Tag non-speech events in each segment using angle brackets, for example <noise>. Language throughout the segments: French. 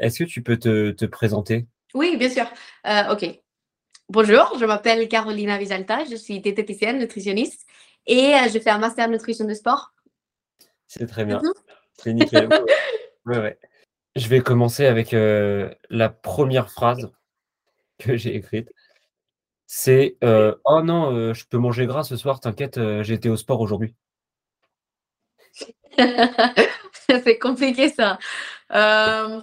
Est-ce que tu peux te, te présenter? Oui, bien sûr. Euh, ok. Bonjour, je m'appelle Carolina Visalta, je suis diététicienne, nutritionniste et euh, je fais un master nutrition de sport. C'est très bien. C'est nickel. <laughs> Ouais, ouais. Je vais commencer avec euh, la première phrase que j'ai écrite. C'est euh, Oh non, je peux manger gras ce soir, t'inquiète, été au sport aujourd'hui. <laughs> C'est compliqué ça. Euh,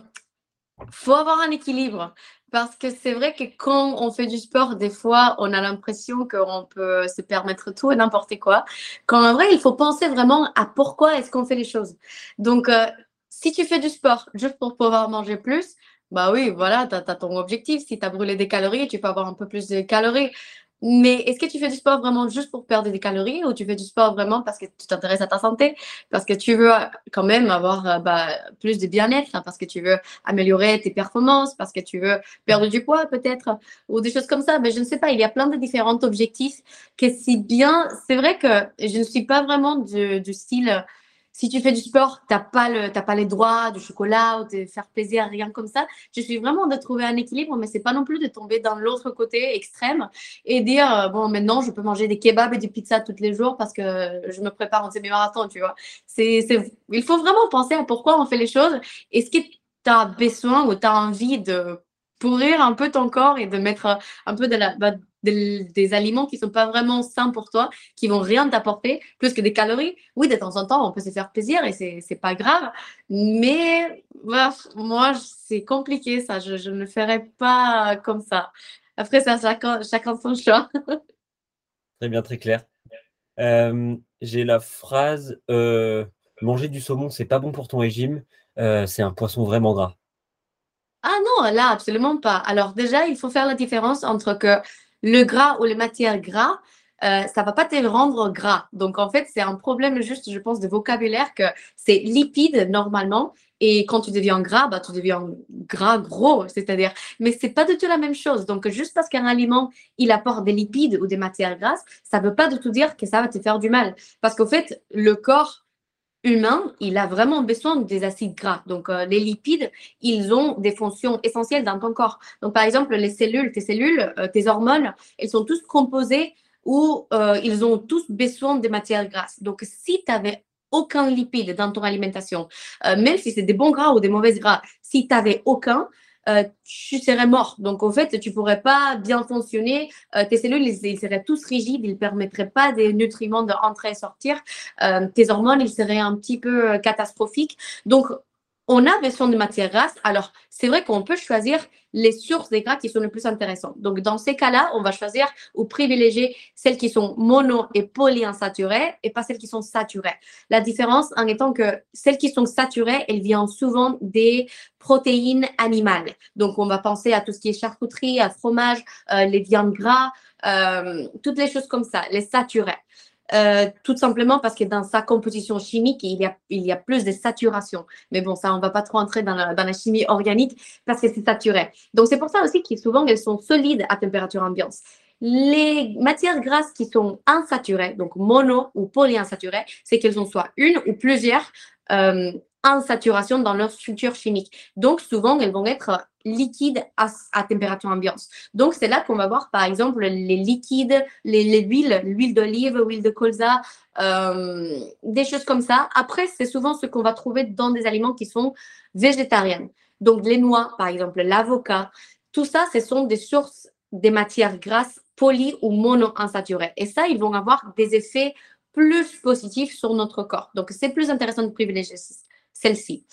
faut avoir un équilibre parce que c'est vrai que quand on fait du sport, des fois, on a l'impression qu'on peut se permettre tout et n'importe quoi. Quand en vrai, il faut penser vraiment à pourquoi est-ce qu'on fait les choses. Donc, euh, si tu fais du sport juste pour pouvoir manger plus, bah oui, voilà, tu as, ton objectif. Si tu as brûlé des calories, tu peux avoir un peu plus de calories. Mais est-ce que tu fais du sport vraiment juste pour perdre des calories ou tu fais du sport vraiment parce que tu t'intéresses à ta santé, parce que tu veux quand même avoir euh, bah, plus de bien-être, hein, parce que tu veux améliorer tes performances, parce que tu veux perdre du poids peut-être, ou des choses comme ça. Mais je ne sais pas, il y a plein de différents objectifs que si bien, c'est vrai que je ne suis pas vraiment du style si tu fais du sport, tu n'as pas, le, pas les droits du chocolat ou de faire plaisir, rien comme ça. Je suis vraiment de trouver un équilibre, mais c'est pas non plus de tomber dans l'autre côté extrême et dire, euh, bon, maintenant, je peux manger des kebabs et des pizzas tous les jours parce que je me prépare en semi-marathon, tu vois. C'est, il faut vraiment penser à pourquoi on fait les choses. Est-ce que tu as besoin ou tu as envie de pourrir un peu ton corps et de mettre un peu de la, bah, des, aliments qui sont pas vraiment sains pour toi, qui vont rien t'apporter, plus que des calories. Oui, de temps en temps, on peut se faire plaisir et c'est, c'est pas grave. Mais moi, c'est compliqué ça. Je, ne le ferai pas comme ça. Après, ça, chacun, chacun son choix. <laughs> très bien, très clair. Euh, j'ai la phrase euh, manger du saumon, c'est pas bon pour ton régime. Euh, c'est un poisson vraiment gras. Ah non, là, absolument pas. Alors déjà, il faut faire la différence entre que le gras ou les matières gras, euh, ça va pas te rendre gras. Donc en fait, c'est un problème juste, je pense, de vocabulaire que c'est lipide normalement. Et quand tu deviens gras, bah, tu deviens gras gros, c'est-à-dire. Mais c'est pas du tout la même chose. Donc juste parce qu'un aliment il apporte des lipides ou des matières grasses, ça veut pas du tout dire que ça va te faire du mal. Parce qu'au fait, le corps humain, il a vraiment besoin des acides gras. Donc, euh, les lipides, ils ont des fonctions essentielles dans ton corps. Donc, par exemple, les cellules, tes cellules, euh, tes hormones, elles sont tous composées ou euh, ils ont tous besoin des matières grasses. Donc, si tu aucun lipide dans ton alimentation, même si c'est des bons gras ou des mauvais gras, si tu n'avais aucun, euh, tu serais mort. Donc, en fait, tu pourrais pas bien fonctionner. Euh, tes cellules, ils, seraient tous rigides. Ils ne permettraient pas des nutriments de rentrer et sortir. Euh, tes hormones, ils seraient un petit peu catastrophiques. Donc, on a besoin de matières grasses. Alors, c'est vrai qu'on peut choisir les sources des gras qui sont les plus intéressantes. Donc, dans ces cas-là, on va choisir ou privilégier celles qui sont mono et polyinsaturées et pas celles qui sont saturées. La différence en étant que celles qui sont saturées, elles viennent souvent des protéines animales. Donc, on va penser à tout ce qui est charcuterie, à fromage, euh, les viandes gras, euh, toutes les choses comme ça, les saturées. Euh, tout simplement parce que dans sa composition chimique, il y a, il y a plus de saturation. Mais bon, ça, on ne va pas trop entrer dans la, dans la chimie organique parce que c'est saturé. Donc, c'est pour ça aussi que souvent, elles sont solides à température ambiante. Les matières grasses qui sont insaturées, donc mono ou polyinsaturées, c'est qu'elles ont soit une ou plusieurs euh, en saturation dans leur structure chimique. Donc, souvent, elles vont être liquides à, température ambiante. Donc, c'est là qu'on va voir, par exemple, les liquides, les, huiles, l'huile d'olive, l'huile de colza, euh, des choses comme ça. Après, c'est souvent ce qu'on va trouver dans des aliments qui sont végétariens. Donc, les noix, par exemple, l'avocat, tout ça, ce sont des sources des matières grasses poly ou monoinsaturées. Et ça, ils vont avoir des effets plus positifs sur notre corps. Donc, c'est plus intéressant de privilégier celle-ci.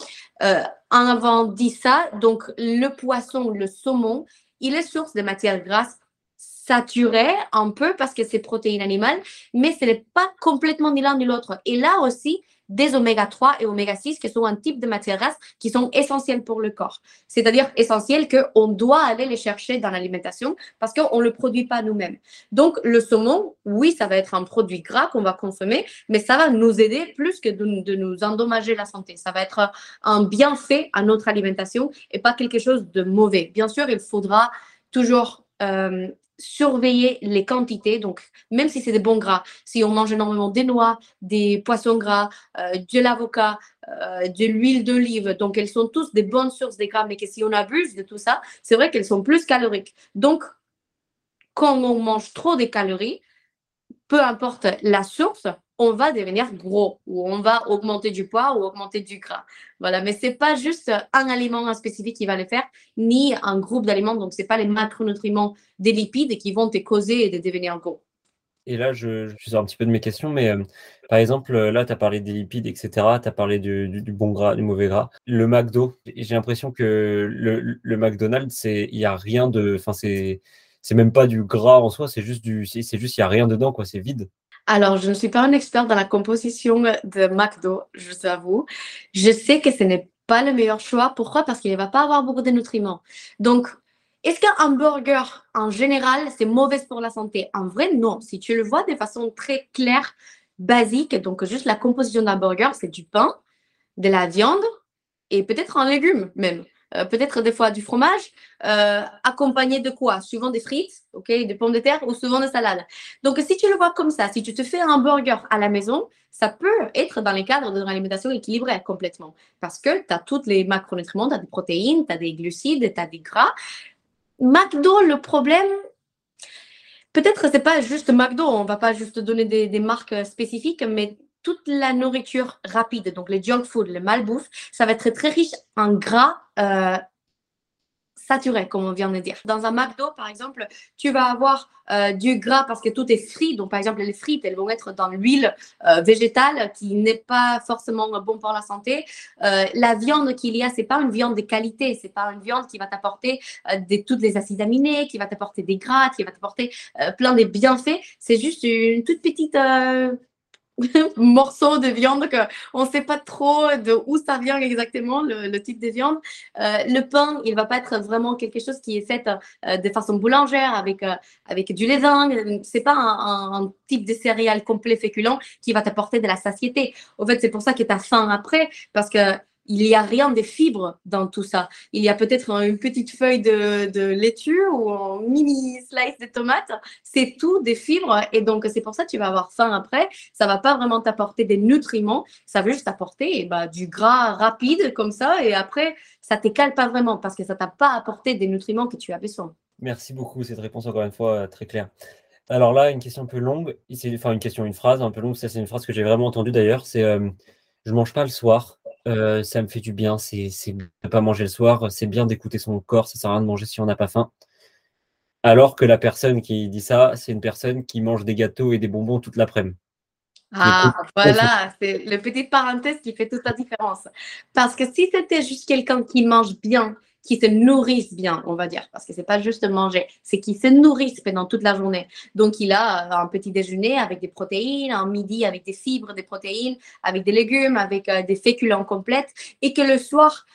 Euh, en avant dit ça, donc le poisson, le saumon, il est source de matières grasses saturées un peu parce que c'est protéines animales, mais ce n'est pas complètement ni l'un ni l'autre. Et là aussi, des oméga 3 et oméga 6 qui sont un type de matière grasse qui sont essentielles pour le corps. C'est-à-dire essentielles qu'on doit aller les chercher dans l'alimentation parce qu'on ne le produit pas nous-mêmes. Donc, le saumon, oui, ça va être un produit gras qu'on va consommer, mais ça va nous aider plus que de, nous endommager la santé. Ça va être un bienfait à notre alimentation et pas quelque chose de mauvais. Bien sûr, il faudra toujours euh, surveiller les quantités. Donc, même si c'est des bons gras, si on mange énormément des noix, des poissons gras, euh, de l'avocat, euh, de l'huile d'olive, donc elles sont tous des bonnes sources de gras, mais que si on abuse de tout ça, c'est vrai qu'elles sont plus caloriques. Donc, quand on mange trop de calories, peu importe la source, on va devenir gros ou on va augmenter du poids ou augmenter du gras. Voilà, mais c'est pas juste un aliment spécifique qui va le faire, ni un groupe d'aliments. Donc, c'est pas les macronutriments des lipides qui vont te causer de devenir gros. Et là, je, je sors un petit peu de mes questions, mais euh, par exemple, là, tu as parlé des lipides, etc. Tu as parlé du, bon gras, du mauvais gras. Le McDo, j'ai l'impression que le, le McDonald's, il n'y a rien de. Enfin, c'est c'est même pas du gras en soi, c'est juste du, c'est juste il y a rien dedans quoi, c'est vide. Alors, je ne suis pas un expert dans la composition de McDo, je vous avoue. Je sais que ce n'est pas le meilleur choix. Pourquoi? Parce qu'il ne va pas avoir beaucoup de nutriments. Donc, est-ce qu'un hamburger, en général, c'est mauvais pour la santé? En vrai, non. Si tu le vois de façon très claire, basique, donc juste la composition d'un burger, c'est du pain, de la viande et peut-être un légume même. Euh, peut-être des fois du fromage, euh, accompagné de quoi? Souvent des frites, ok, des pommes de terre ou souvent des salades. Donc, si tu le vois comme ça, si tu te fais un burger à la maison, ça peut être dans les cadres d'une alimentation équilibrée complètement. Parce que tu as tous les macronutriments, tu as des protéines, tu as des glucides, tu as des gras. McDo, le problème, peut-être c'est pas juste McDo, on va pas juste donner des marques spécifiques, mais toute la nourriture rapide, donc les junk food, le malbouffe, ça va être très riche en gras euh, saturé, comme on vient de dire. Dans un McDo, par exemple, tu vas avoir euh, du gras parce que tout est frit. Donc, par exemple, les frites, elles vont être dans l'huile euh, végétale qui n'est pas forcément bon pour la santé. la viande qu'il y a, c'est pas une viande de qualité. C'est pas une viande qui va t'apporter toutes les acides aminés, qui va t'apporter des gras, qui va t'apporter plein de bienfaits. C'est juste une toute petite <laughs> morceau de viande qu'on ne sait pas trop de où ça vient exactement, le, type de viande. Euh, le pain, il va pas être vraiment quelque chose qui est fait euh, de façon boulangère avec, euh, avec du levain. C'est pas un, un, type de céréales complet féculent qui va t'apporter de la satiété. Au fait, c'est pour ça que tu as faim après, parce que il n'y a rien de fibres dans tout ça. Il y a peut-être une petite feuille de, laitue ou un mini slice de tomate. C'est tout des fibres. Et donc, c'est pour ça que tu vas avoir faim après. Ça va pas vraiment t'apporter des nutriments. Ça va juste t'apporter eh ben, du gras rapide comme ça. Et après, ça t'écale pas vraiment parce que ça t'a pas apporté des nutriments que tu as besoin. Merci beaucoup. Cette réponse, encore une fois, très claire. Alors là, une question un peu longue. Enfin, une question, une phrase un peu longue. Ça, c'est une phrase que j'ai vraiment entendue d'ailleurs. C'est euh, Je mange pas le soir euh, ça me fait du bien, c'est ne pas manger le soir, c'est bien d'écouter son corps, ça sert à rien de manger si on n'a pas faim. Alors que la personne qui dit ça, c'est une personne qui mange des gâteaux et des bonbons toute l'après-midi. Ah, voilà, c'est le petit parenthèse qui fait toute la différence. Parce que si c'était juste quelqu'un qui mange bien, qui se nourrissent bien, on va dire, parce que c'est pas juste manger, c'est qu'ils se nourrissent pendant toute la journée. Donc, il a euh, un petit déjeuner avec des protéines, un midi avec des fibres, des protéines, avec des légumes, avec euh, des féculents complètes, et que le soir,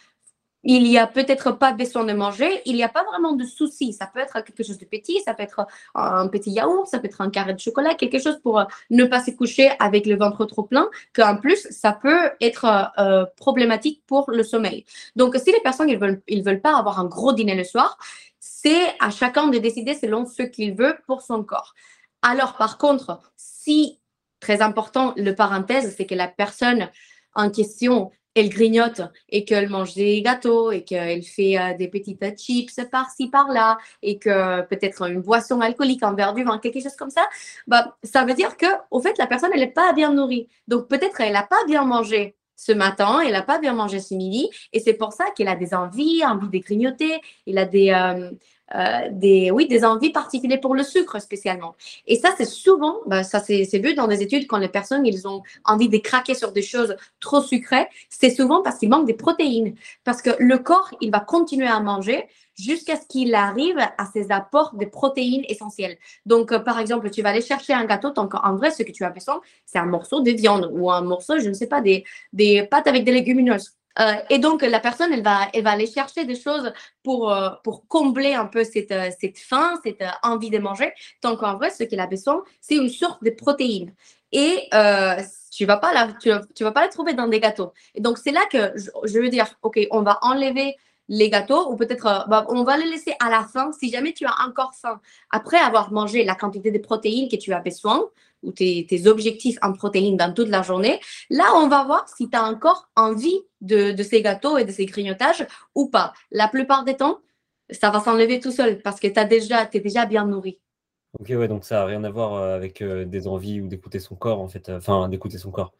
il n'y a peut-être pas besoin de manger, il n'y a pas vraiment de souci. Ça peut être quelque chose de petit, ça peut être un petit yaourt, ça peut être un carré de chocolat, quelque chose pour euh, ne pas se coucher avec le ventre trop plein, qu'en plus, ça peut être euh, problématique pour le sommeil. Donc, si les personnes ne veulent, ils veulent pas avoir un gros dîner le soir, c'est à chacun de décider selon ce qu'il veut pour son corps. Alors, par contre, si, très important, le parenthèse, c'est que la personne en question elle grignote et qu'elle mange des gâteaux et qu'elle fait euh, des petites chips par-ci par-là et que peut-être une boisson alcoolique, un verre du vin, quelque chose comme ça, bah, ça veut dire que au fait la personne elle n'est pas bien nourrie. Donc peut-être elle n'a pas bien mangé ce matin, elle n'a pas bien mangé ce midi et c'est pour ça qu'elle a des envies, envie de grignoter, elle a des euh, euh, des, oui, des envies particulières pour le sucre spécialement. Et ça, c'est souvent, bah, ça c'est vu dans des études quand les personnes, ils ont envie de craquer sur des choses trop sucrées, c'est souvent parce qu'il manque des protéines. Parce que le corps, il va continuer à manger jusqu'à ce qu'il arrive à ses apports de protéines essentielles. Donc, euh, par exemple, tu vas aller chercher un gâteau, donc en vrai, ce que tu as besoin, c'est un morceau de viande ou un morceau, je ne sais pas, des, des pâtes avec des légumineuses. Euh, et donc, la personne, elle va, elle va aller chercher des choses pour, euh, pour combler un peu cette, euh, cette faim, cette envie de manger. Tant qu'en vrai, ce qu'elle a besoin, c'est une sorte de protéines. Et tu vas, pas tu, vas pas la trouver dans des gâteaux. Et donc, c'est là que je, veux dire, OK, on va enlever les gâteaux ou peut-être bah, on va les laisser à la fin si jamais tu as encore faim. Après avoir mangé la quantité de protéines que tu as besoin ou tes, objectifs en protéines dans toute la journée, là, on va voir si tu as encore envie de, ces gâteaux et de ces grignotages ou pas. La plupart des temps, ça va s'enlever tout seul parce que tu déjà, es déjà bien nourri. Ok, ouais, donc ça n'a rien à voir euh, avec euh, des envies ou d'écouter son corps, en fait. Enfin, d'écouter son corps.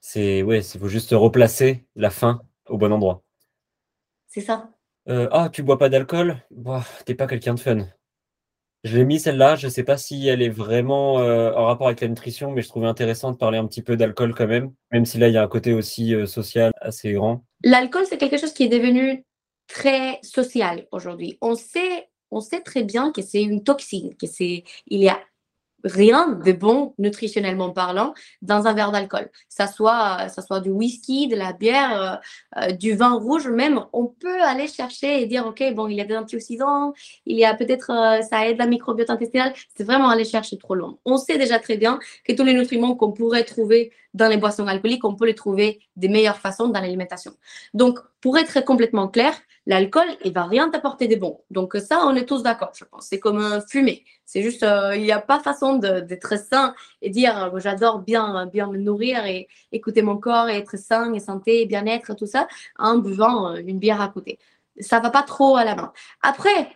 C'est, ouais, il faut juste replacer la faim au bon endroit. C'est ça. Euh, ah, tu bois pas d'alcool? Bah, t'es pas quelqu'un de fun. Je l'ai mis celle-là, je sais pas si elle est vraiment, euh, en rapport avec la nutrition, mais je trouvais intéressant de parler un petit peu d'alcool quand même, même si là, il y a un côté aussi, euh, social assez grand. L'alcool, c'est quelque chose qui est devenu très social aujourd'hui. On sait on sait très bien que c'est une toxine, que y a rien de bon nutritionnellement parlant dans un verre d'alcool. Ça soit, ça soit du whisky, de la bière, euh, euh, du vin rouge, même, on peut aller chercher et dire, OK, bon, il y a des antioxydants, il y a peut-être, euh, ça aide la microbiote intestinale. C'est vraiment aller chercher trop loin. On sait déjà très bien que tous les nutriments qu'on pourrait trouver dans les boissons alcooliques, on peut les trouver des meilleures façons dans l'alimentation. Donc, pour être complètement clair, l'alcool, il va rien t'apporter de bon. Donc ça, on est tous d'accord, je pense. C'est comme un fumer. C'est juste, euh, il n'y a pas façon d'être sain et dire, euh, j'adore bien, bien me nourrir et écouter mon corps et être sain et santé bien-être, tout ça, en buvant euh, une bière à côté. Ça va pas trop à la main. Après,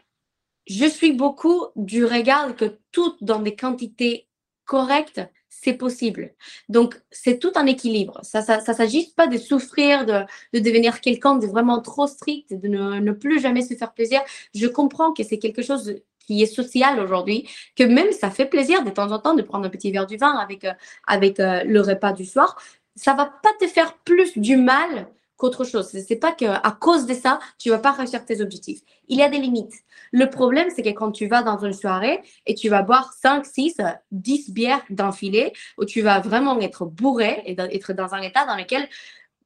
je suis beaucoup du regard que tout dans des quantités correctes, c'est possible. Donc, c'est tout un équilibre. Ça ne ça, ça, s'agit pas de souffrir, de, de devenir quelqu'un de vraiment trop strict, de ne, ne, plus jamais se faire plaisir. Je comprends que c'est quelque chose qui est social aujourd'hui, que même ça fait plaisir de temps en temps de prendre un petit verre du vin avec, euh, avec euh, le repas du soir. Ça va pas te faire plus du mal qu'autre chose. C'est pas qu'à cause de ça, tu vas pas réussir tes objectifs. Il y a des limites. Le problème, c'est que quand tu vas dans une soirée et tu vas boire 5, 6, 10 bières d'enfilée, où tu vas vraiment être bourré et être dans un état dans lequel,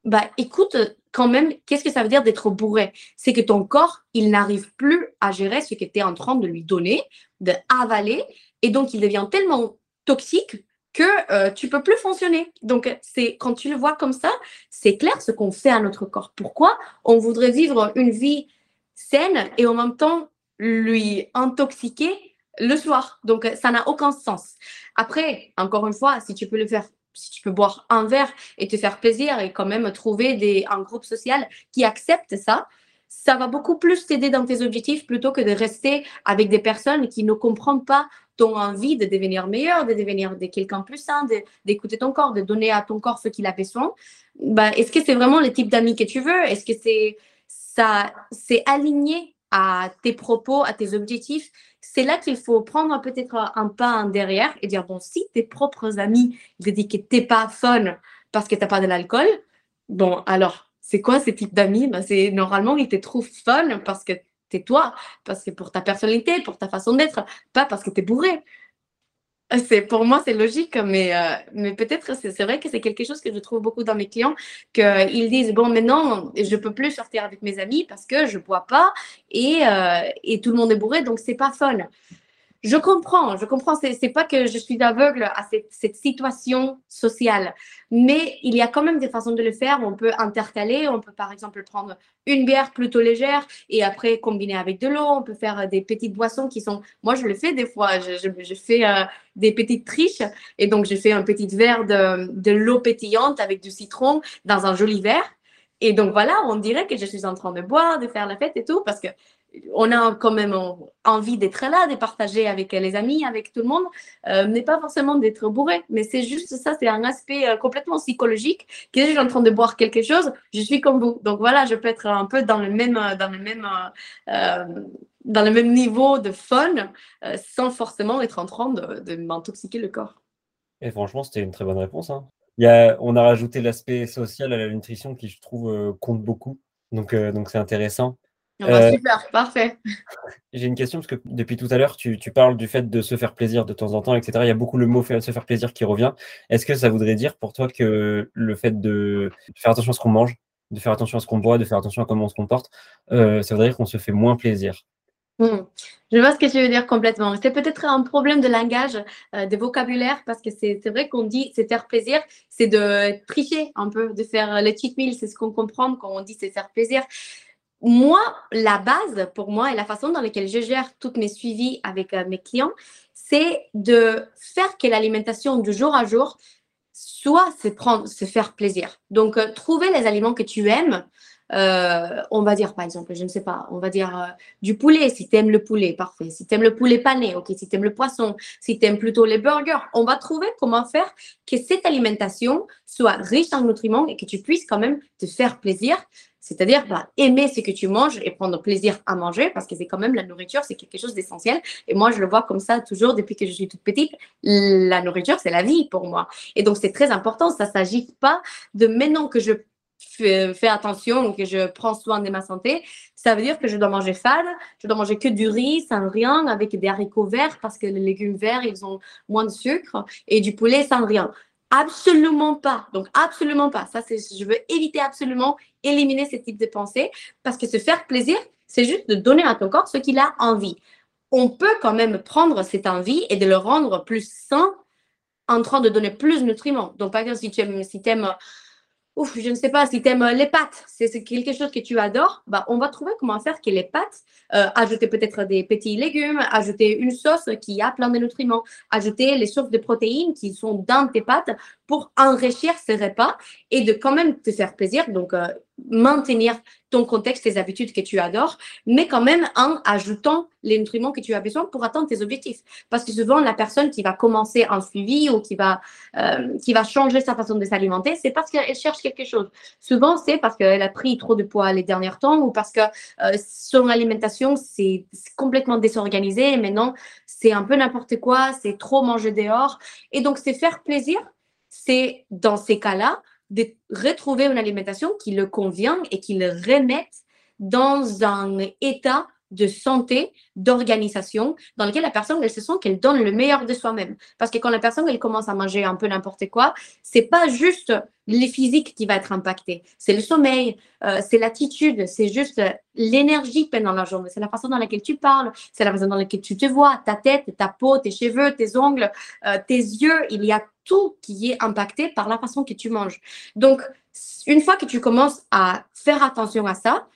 bah, écoute, quand même, qu'est-ce que ça veut dire d'être bourré? C'est que ton corps, il n'arrive plus à gérer ce que tu es en train de lui donner, de avaler, et donc il devient tellement toxique que euh, tu peux plus fonctionner. Donc, c'est quand tu le vois comme ça, c'est clair ce qu'on fait à notre corps. Pourquoi on voudrait vivre une vie saine et en même temps lui intoxiquer le soir. Donc, ça n'a aucun sens. Après, encore une fois, si tu peux le faire, si tu peux boire un verre et te faire plaisir et quand même trouver des, un groupe social qui accepte ça, ça va beaucoup plus t'aider dans tes objectifs plutôt que de rester avec des personnes qui ne comprennent pas ton envie de devenir meilleur, de devenir de quelqu'un plus sain, d'écouter ton corps, de donner à ton corps ce qu'il a besoin. Bah, Est-ce que c'est vraiment le type d'amis que tu veux? Est-ce que c'est ça c'est aligné à tes propos, à tes objectifs? C'est là qu'il faut prendre peut-être un pas en derrière et dire, bon, si tes propres amis te disent que tu n'es pas fun parce que tu n'as pas de l'alcool, bon, alors c'est quoi ce type d'amis? Ben, C'est normalement, ils te trouvent fun parce que tu es toi, parce que pour ta personnalité, pour ta façon d'être, pas parce que tu es bourré. C'est pour moi c'est logique, mais euh, peut-être c'est vrai que c'est quelque chose que je trouve beaucoup dans mes clients qu'ils disent bon maintenant je peux plus sortir avec mes amis parce que je bois pas et, euh, et tout le monde est bourré donc c'est pas fun. Je comprends, je comprends. C'est, n'est pas que je suis aveugle à cette, situation sociale, mais il y a quand même des façons de le faire. On peut intercaler, on peut par exemple prendre une bière plutôt légère et après combiner avec de l'eau. On peut faire des petites boissons qui sont. Moi, je le fais des fois. Je, fais euh, des petites triches et donc je fais un petit verre de, de l'eau pétillante avec du citron dans un joli verre. Et donc voilà, on dirait que je suis en train de boire, de faire la fête et tout, parce que on a quand même envie d'être là, de partager avec les amis, avec tout le monde, euh, n'est pas forcément d'être bourré, mais c'est juste ça, c'est un aspect euh, complètement psychologique. Que je suis en train de boire quelque chose, je suis comme vous. Donc voilà, je peux être un peu dans le même, euh, dans le même, dans le même niveau de fun, sans forcément être en train de, m'intoxiquer le corps. Et franchement, c'était une très bonne réponse. Hein. On a rajouté l'aspect social à la nutrition qui, je trouve, compte beaucoup. Donc, donc c'est intéressant. Euh, super, parfait. <laughs> J'ai une question parce que depuis tout à l'heure, tu, parles du fait de se faire plaisir de temps en temps, etc. Il y a beaucoup le mot se faire plaisir qui revient. Est-ce que ça voudrait dire pour toi que le fait de faire attention à ce qu'on mange, de faire attention à ce qu'on boit, de faire attention à comment on se comporte, euh, ça voudrait dire qu'on se fait moins plaisir? Hmm. Je vois ce que tu veux dire complètement. C'est peut-être un problème de langage, euh, de vocabulaire, parce que c'est vrai qu'on dit c'est faire plaisir, c'est de tricher un peu, de faire le cheat meal, c'est ce qu'on comprend quand on dit c'est faire plaisir moi, la base pour moi et la façon dans laquelle je gère toutes mes suivis avec euh, mes clients, c'est de faire que l'alimentation du jour à jour soit se, prendre, se faire plaisir. Donc, euh, trouver les aliments que tu aimes, euh, on va dire par exemple, je ne sais pas, on va dire euh, du poulet, si tu aimes le poulet, parfait. Si tu aimes le poulet pané, ok. Si tu aimes le poisson, si tu aimes plutôt les burgers, on va trouver comment faire que cette alimentation soit riche en nutriments et que tu puisses quand même te faire plaisir. C'est-à-dire bah, aimer ce que tu manges et prendre plaisir à manger parce que c'est quand même la nourriture, c'est quelque chose d'essentiel. Et moi, je le vois comme ça toujours depuis que je suis toute petite. La nourriture, c'est la vie pour moi. Et donc, c'est très important. Ça ne s'agit pas de maintenant que je fais, attention, que je prends soin de ma santé, ça veut dire que je dois manger fade, je dois manger que du riz sans rien, avec des haricots verts parce que les légumes verts, ils ont moins de sucre, et du poulet sans rien. Absolument pas. Donc, absolument pas. Ça, c'est, je veux éviter absolument éliminer ce type de pensée parce que se faire plaisir, c'est juste de donner à ton corps ce qu'il a envie. On peut quand même prendre cette envie et de le rendre plus sain en train de donner plus de nutriments. Donc, par exemple, si tu aimes, si aimes ouf, je ne sais pas, si tu aimes euh, les pâtes, c'est quelque chose que tu adores, bah, on va trouver comment faire que les pâtes, euh, ajouter peut-être des petits légumes, ajouter une sauce qui a plein de nutriments, ajouter les sources de protéines qui sont dans tes pâtes pour enrichir ces repas et de quand même te faire plaisir. Donc, euh, maintenir ton contexte, tes habitudes que tu adores, mais quand même en ajoutant les nutriments que tu as besoin pour atteindre tes objectifs. Parce que souvent, la personne qui va commencer un suivi ou qui va, euh, qui va changer sa façon de s'alimenter, c'est parce qu'elle cherche quelque chose. Souvent, c'est parce qu'elle a pris trop de poids les derniers temps ou parce que euh, son alimentation, c'est complètement désorganisé et maintenant, c'est un peu n'importe quoi, c'est trop manger dehors. Et donc, c'est faire plaisir c'est dans ces cas-là de retrouver une alimentation qui le convient et qui le remette dans un état de santé, d'organisation, dans lequel la personne, elle se sent qu'elle donne le meilleur de soi-même. Parce que quand la personne, elle commence à manger un peu n'importe quoi, c'est pas juste les physiques qui va être impacté, c'est le sommeil, euh, c'est l'attitude, c'est juste l'énergie pendant la journée, c'est la façon dans laquelle tu parles, c'est la façon dans laquelle tu te vois, ta tête, ta peau, tes cheveux, tes ongles, euh, tes yeux, il y a tout qui est impacté par la façon que tu manges. Donc, une fois que tu commences à faire attention à ça,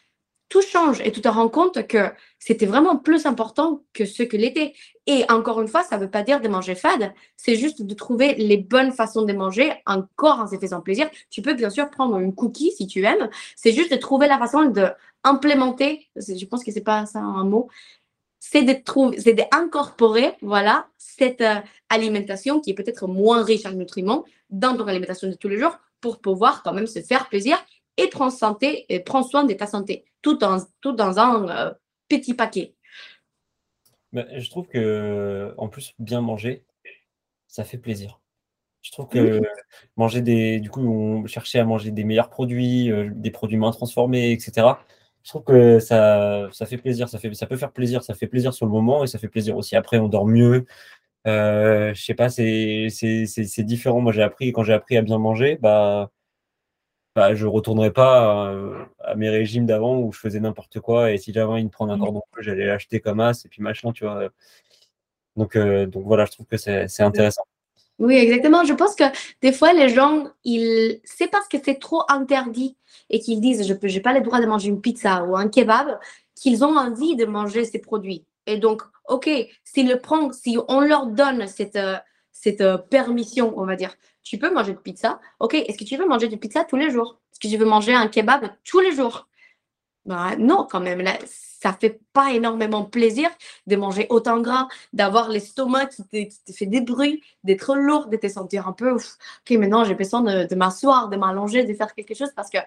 tout change et tu te rends compte que c'était vraiment plus important que ce que l'était. Et encore une fois, ça ne veut pas dire de manger fade, c'est juste de trouver les bonnes façons de manger encore en se faisant plaisir. Tu peux bien sûr prendre une cookie si tu aimes, c'est juste de trouver la façon de implémenter, je pense que c'est pas ça un mot, c'est de trouver, c'est d'incorporer, voilà, cette euh, alimentation qui est peut-être moins riche en nutriments dans ton alimentation de tous les jours pour pouvoir quand même se faire plaisir et santé et prendre soin de ta santé, tout dans, tout dans un euh, petit paquet. je trouve que en plus bien manger, ça fait plaisir. Je trouve que manger des, du coup, on cherchait à manger des meilleurs produits, euh, des produits moins transformés, etc je trouve que ça, ça fait plaisir, ça, fait, ça peut faire plaisir, ça fait plaisir sur le moment et ça fait plaisir aussi après, on dort mieux. Euh, je sais pas, c'est différent. Moi, j'ai appris, quand j'ai appris à bien manger, bah, bah je retournerai pas à, mes régimes d'avant où je faisais n'importe quoi et si j'avais envie de prendre un mmh. cordon bleu, j'allais l'acheter comme as et puis machin, tu vois. Donc, euh, donc voilà, je trouve que c'est intéressant. Oui, exactement. Je pense que des fois, les gens, ils, c'est parce que c'est trop interdit et qu'ils disent je n'ai pas le droit de manger une pizza ou un kebab qu'ils ont envie de manger ces produits. Et donc, OK, s'ils le prennent, si on leur donne cette, euh, cette euh, permission, on va dire, tu peux manger de pizza. OK, est-ce que tu veux manger de pizza tous les jours? Est-ce que tu veux manger un kebab tous les jours? Bah, Non, quand même. Là, ça fait pas énormément plaisir de manger autant gras, d'avoir l'estomac qui te, fait des bruits, d'être lourd, de te sentir un peu, ok, maintenant j'ai besoin de m'asseoir, de m'allonger, de faire quelque chose parce que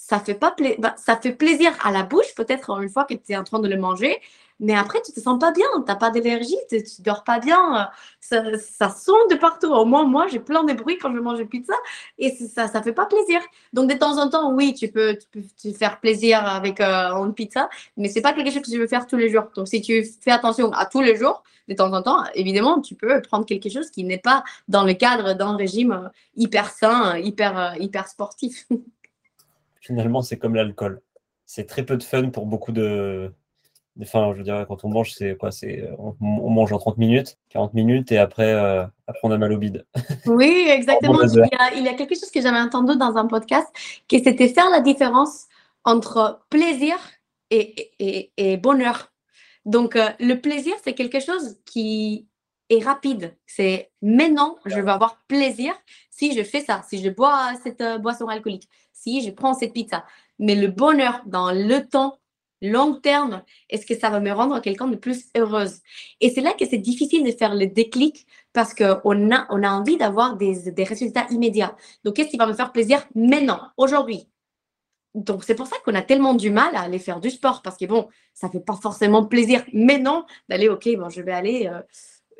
ça fait pas bah, ça fait plaisir à la bouche peut-être une fois que tu es en train de le manger mais après tu te sens pas bien tu n'as pas d'énergie tu, ne dors pas bien ça, ça sonne de partout. Au moins moi j'ai plein de bruits quand je mange une pizza et ça ça fait pas plaisir. Donc de temps en temps oui tu peux, te faire plaisir avec euh, une pizza mais c'est pas quelque chose que tu veux faire tous les jours. Donc si tu fais attention à tous les jours de temps en temps évidemment tu peux prendre quelque chose qui n'est pas dans le cadre d'un régime euh, hyper sain hyper euh, hyper sportif <laughs> finalement, c'est comme l'alcool. C'est très peu de fun pour beaucoup de. Enfin, je veux dire, quand on mange, c'est quoi C'est on, mange en 30 minutes, 40 minutes, et après, euh, après on a mal au bide. <laughs> Oui, exactement. il, y a, il, y a, quelque chose que j'avais entendu dans un podcast, qui c'était faire la différence entre plaisir et, et, bonheur. Donc, euh, le plaisir, c'est quelque chose qui est rapide. C'est maintenant, je vais avoir plaisir si je fais ça, si je bois cette euh, boisson alcoolique, si je prends cette pizza. Mais le bonheur dans le temps, long terme, est-ce que ça va me rendre quelqu'un de plus heureuse? Et c'est là que c'est difficile de faire le déclic parce qu'on a, envie d'avoir des, résultats immédiats. Donc, qu'est-ce qui va me faire plaisir maintenant, aujourd'hui? Donc, c'est pour ça qu'on a tellement du mal à aller faire du sport parce que bon, ça fait pas forcément plaisir. Mais non, d'aller, OK, bon, je vais aller euh,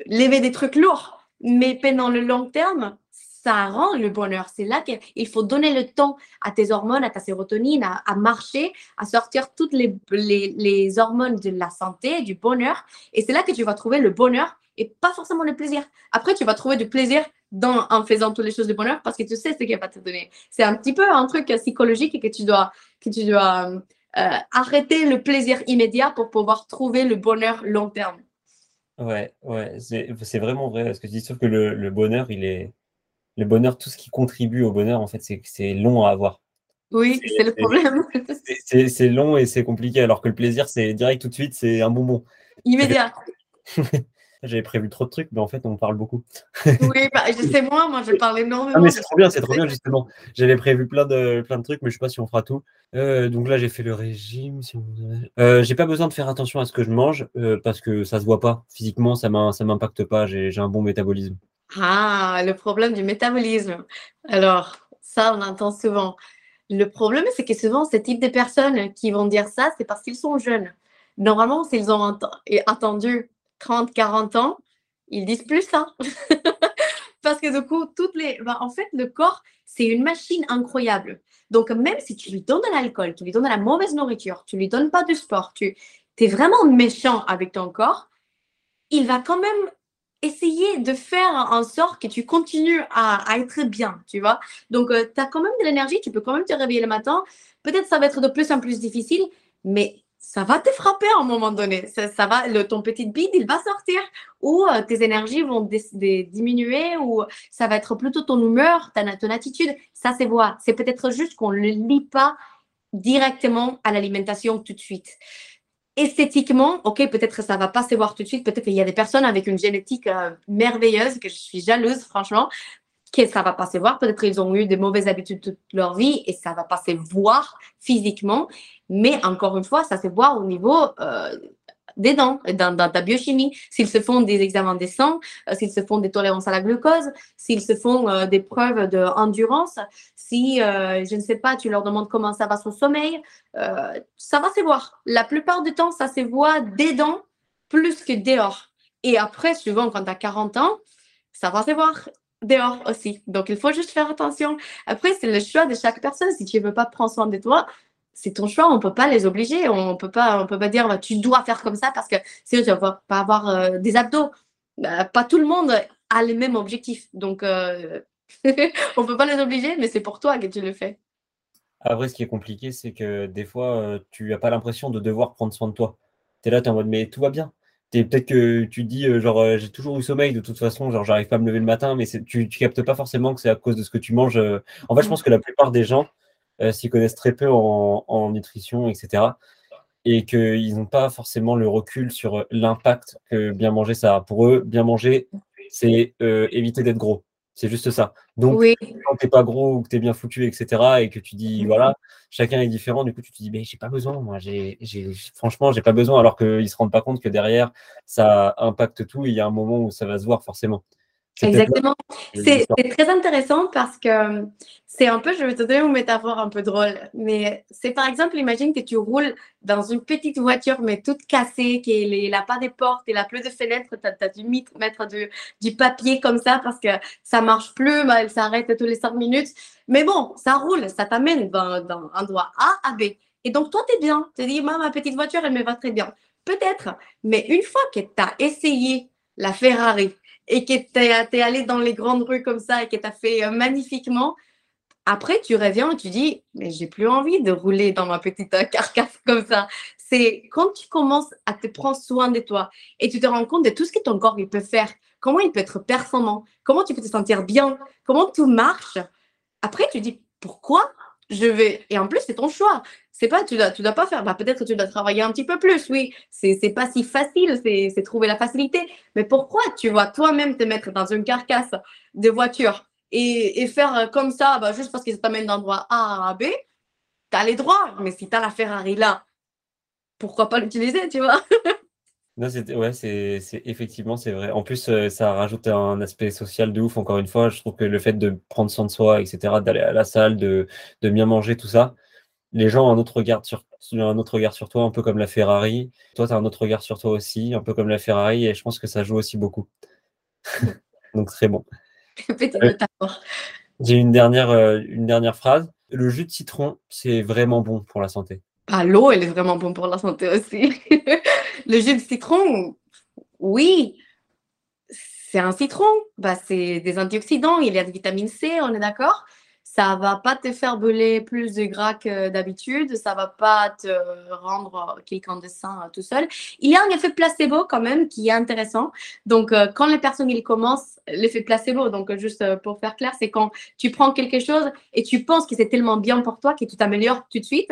lever des trucs lourds. Mais pendant le long terme, ça rend le bonheur. C'est là qu'il faut donner le temps à tes hormones, à ta sérotonine, à, marcher, à sortir toutes les, les, hormones de la santé, du bonheur. Et c'est là que tu vas trouver le bonheur et pas forcément le plaisir. Après, tu vas trouver du plaisir en faisant toutes les choses de bonheur parce que tu sais ce qu'il va te donner. C'est un petit peu un truc psychologique et que tu dois, que tu dois euh, arrêter le plaisir immédiat pour pouvoir trouver le bonheur long terme. Ouais, ouais, c'est vraiment vrai. Ce que tu dis, sauf que le, le bonheur, il est, le bonheur, tout ce qui contribue au bonheur, en fait, c'est long à avoir. Oui, c'est le problème. <laughs> C'est long et c'est compliqué, alors que le plaisir, c'est direct tout de suite, c'est un bonbon. Immédiat. <laughs> J'avais prévu trop de trucs, mais en fait, on parle beaucoup. oui, bah, je sais moi, moi, je parle énormément. Ah, mais c'est trop bien, c'est trop bien, justement. J'avais prévu plein de, plein de trucs, mais je sais pas si on fera tout. Euh, donc là, j'ai fait le régime. Si euh, j'ai pas besoin de faire attention à ce que je mange, euh, parce que ça se voit pas. Physiquement, ça m'impacte pas. J'ai un bon métabolisme. Ah, le problème du métabolisme. Alors, ça, on entend souvent. Le problème, c'est que souvent, ce type de personnes qui vont dire ça, c'est parce qu'ils sont jeunes. Normalement, s'ils ont attendu 30, 40 ans, ils disent plus ça. <laughs> parce que du coup, toutes les... Bah, en fait, le corps, c'est une machine incroyable. Donc, même si tu lui donnes de l'alcool, tu lui donnes de la mauvaise nourriture, tu lui donnes pas du sport, tu es vraiment méchant avec ton corps, il va quand même essayer de faire en sorte que tu continues à, être bien, tu vois. Donc, euh, tu as quand même de l'énergie, tu peux quand même te réveiller le matin. Peut-être ça va être de plus en plus difficile, mais ça va te frapper à un moment donné. Ça, va, le, ton petit bide, il va sortir, ou euh, tes énergies vont diminuer, ou ça va être plutôt ton humeur, ta, ton attitude. Ça, c'est voir. C'est peut-être juste qu'on ne le lit pas directement à l'alimentation tout de suite esthétiquement, ok, peut-être que ça va pas se voir tout de suite, peut-être qu'il y a des personnes avec une génétique euh, merveilleuse, que je suis jalouse, franchement, que ça va pas se voir, peut-être qu'ils ont eu des mauvaises habitudes toute leur vie et ça va pas se voir physiquement, mais encore une fois, ça se voit au niveau euh, des dents, dans, ta biochimie, s'ils se font des examens des sangs, euh, s'ils se font des tolérances à la glucose, s'ils se font euh, des preuves d'endurance, si, euh, je ne sais pas, tu leur demandes comment ça va son sommeil, ça va se voir. La plupart du temps, ça se voit des dents plus que dehors. Et après, souvent, quand tu as 40 ans, ça va se voir dehors aussi. Donc, il faut juste faire attention. Après, c'est le choix de chaque personne. Si tu ne veux pas prendre soin de toi, c'est ton choix, on ne peut pas les obliger, on ne peut pas, on peut pas dire bah, tu dois faire comme ça parce que sinon tu ne vas pas avoir euh, des abdos. Bah, pas tout le monde a les mêmes objectifs, donc euh, <laughs> on ne peut pas les obliger, mais c'est pour toi que tu le fais. Après, ce qui est compliqué, c'est que des fois, euh, tu n'as pas l'impression de devoir prendre soin de toi. Tu es là, tu es en mode mais tout va bien. Peut-être que tu dis, genre, j'ai toujours eu sommeil de toute façon, genre, j'arrive pas à me lever le matin, mais tu, tu captes pas forcément que c'est à cause de ce que tu manges. En fait, je pense que la plupart des gens, euh, s'ils connaissent très peu en, nutrition, etc. Et qu'ils n'ont pas forcément le recul sur l'impact que bien manger ça a. Pour eux, bien manger, c'est euh, éviter d'être gros. C'est juste ça. Donc, quand tu n'es pas gros ou que tu es bien foutu, etc., et que tu dis, voilà, chacun est différent, du coup, tu te dis, mais j'ai pas besoin, moi, j'ai, franchement, j'ai pas besoin, alors qu'ils ne se rendent pas compte que derrière, ça impacte tout, et il y a un moment où ça va se voir forcément. Exactement. C'est très intéressant parce que c'est un peu, je vais te donner une métaphore un peu drôle, mais c'est par exemple, imagine que tu roules dans une petite voiture, mais toute cassée, qu'elle n'a pas de portes, elle n'a plus de fenêtres, tu as, dû mettre du, du, papier comme ça parce que ça marche plus, bah, elle s'arrête tous les cinq minutes. Mais bon, ça roule, ça t'amène dans, un endroit A à B. Et donc, toi, tu es bien. Tu te dis, ma petite voiture, elle me va très bien. Peut-être, mais une fois que tu as essayé la Ferrari, et que tu es, allé dans les grandes rues comme ça et que tu as fait euh, magnifiquement, après, tu reviens et tu dis, mais j'ai plus envie de rouler dans ma petite euh, carcasse <laughs> comme ça. C'est quand tu commences à te prendre soin de toi et tu te rends compte de tout ce que ton corps il peut faire, comment il peut être performant, comment tu peux te sentir bien, comment tout marche. Après, tu dis, pourquoi je vais. Et en plus, c'est ton choix. C'est pas, tu dois, tu dois pas faire, bah, peut-être que tu dois travailler un petit peu plus, oui, c'est, pas si facile, c'est, trouver la facilité, mais pourquoi tu vas toi-même te mettre dans une carcasse de voiture et, et faire comme ça, bah, juste parce que ça t'amène d'endroit A à B, tu as les droits, mais si tu as la Ferrari là, pourquoi pas l'utiliser, tu vois? <laughs> Non, c'est ouais, effectivement, c'est vrai. En plus, euh, ça rajoute un aspect social de ouf. Encore une fois, je trouve que le fait de prendre soin de soi, etc., d'aller à la salle, de, de bien manger, tout ça, les gens ont un autre regard sur, un autre regard sur toi, un peu comme la Ferrari. Toi, tu as un autre regard sur toi aussi, un peu comme la Ferrari, et je pense que ça joue aussi beaucoup. <laughs> Donc, très bon. Euh, j'ai une dernière, euh, une dernière phrase. Le jus de citron, c'est vraiment bon pour la santé. Ah, l'eau, elle est vraiment bonne pour la santé aussi. <laughs> le jus de citron, oui, c'est un citron. Bah, c'est des antioxydants, il y a de vitamine C, on est d'accord ça va pas te faire brûler plus de gras que d'habitude, ça va pas te rendre quelqu'un de sain tout seul. Il y a un effet placebo quand même qui est intéressant. Donc, euh, quand les personnes ils commencent, l'effet placebo, donc juste euh, pour faire clair, c'est quand tu prends quelque chose et tu penses que c'est tellement bien pour toi que tu t'améliores tout de suite.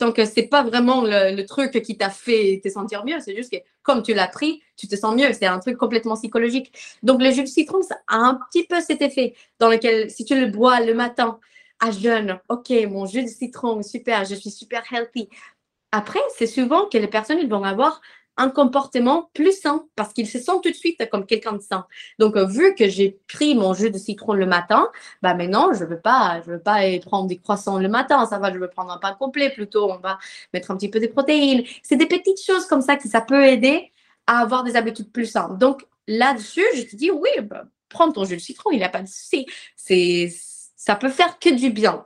Donc, c'est pas vraiment le, truc qui t'a fait te sentir mieux, c'est juste que comme tu l'as pris, tu te sens mieux. C'est un truc complètement psychologique. Donc, le jus de citron, ça a un petit peu cet effet dans lequel, si tu le bois le matin à jeûne, ok, mon jus de citron, super, je suis super healthy. Après, c'est souvent que les personnes vont avoir un comportement plus sain parce qu'ils se sentent tout de suite comme quelqu'un de sain. Donc, euh, vu que j'ai pris mon jus de citron le matin, bah maintenant, je veux pas, je veux pas prendre des croissants le matin. Ça va, je veux prendre un pain complet plutôt. On va mettre un petit peu de protéines. C'est des petites choses comme ça qui ça peut aider à avoir des habitudes plus saines. Donc, là-dessus, je te dis, oui, bah, prends ton jus de citron, il n'y a pas de souci. C'est, ça peut faire que du bien.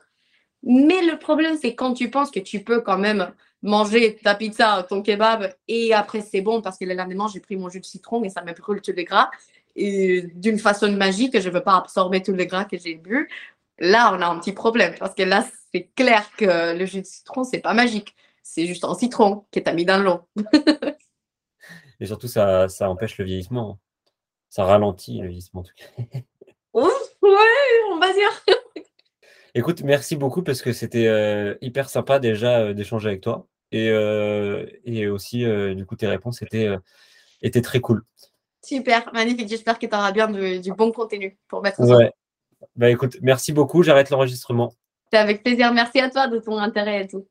Mais le problème, c'est quand tu penses que tu peux quand même manger ta pizza, ton kebab, et après c'est bon parce que le lendemain, j'ai pris mon jus de citron et ça me brûle tous les gras. Et d'une façon magique, je ne veux pas absorber tous les gras que j'ai bu. Là, on a un petit problème parce que là, c'est clair que le jus de citron, c'est pas magique. C'est juste un citron qui est mis dans l'eau. <laughs> et surtout, ça, ça empêche le vieillissement. Ça ralentit le vieillissement en tout cas. Ouf, ouais, on va dire. Écoute, merci beaucoup parce que c'était euh, hyper sympa déjà euh, d'échanger avec toi. Et, euh, et aussi, du coup, tes réponses étaient, étaient très cool. Super, magnifique. J'espère que tu auras bien du, bon contenu pour mettre ouais. Bah écoute, merci beaucoup. J'arrête l'enregistrement. C'est avec plaisir. Merci à toi de ton intérêt et tout.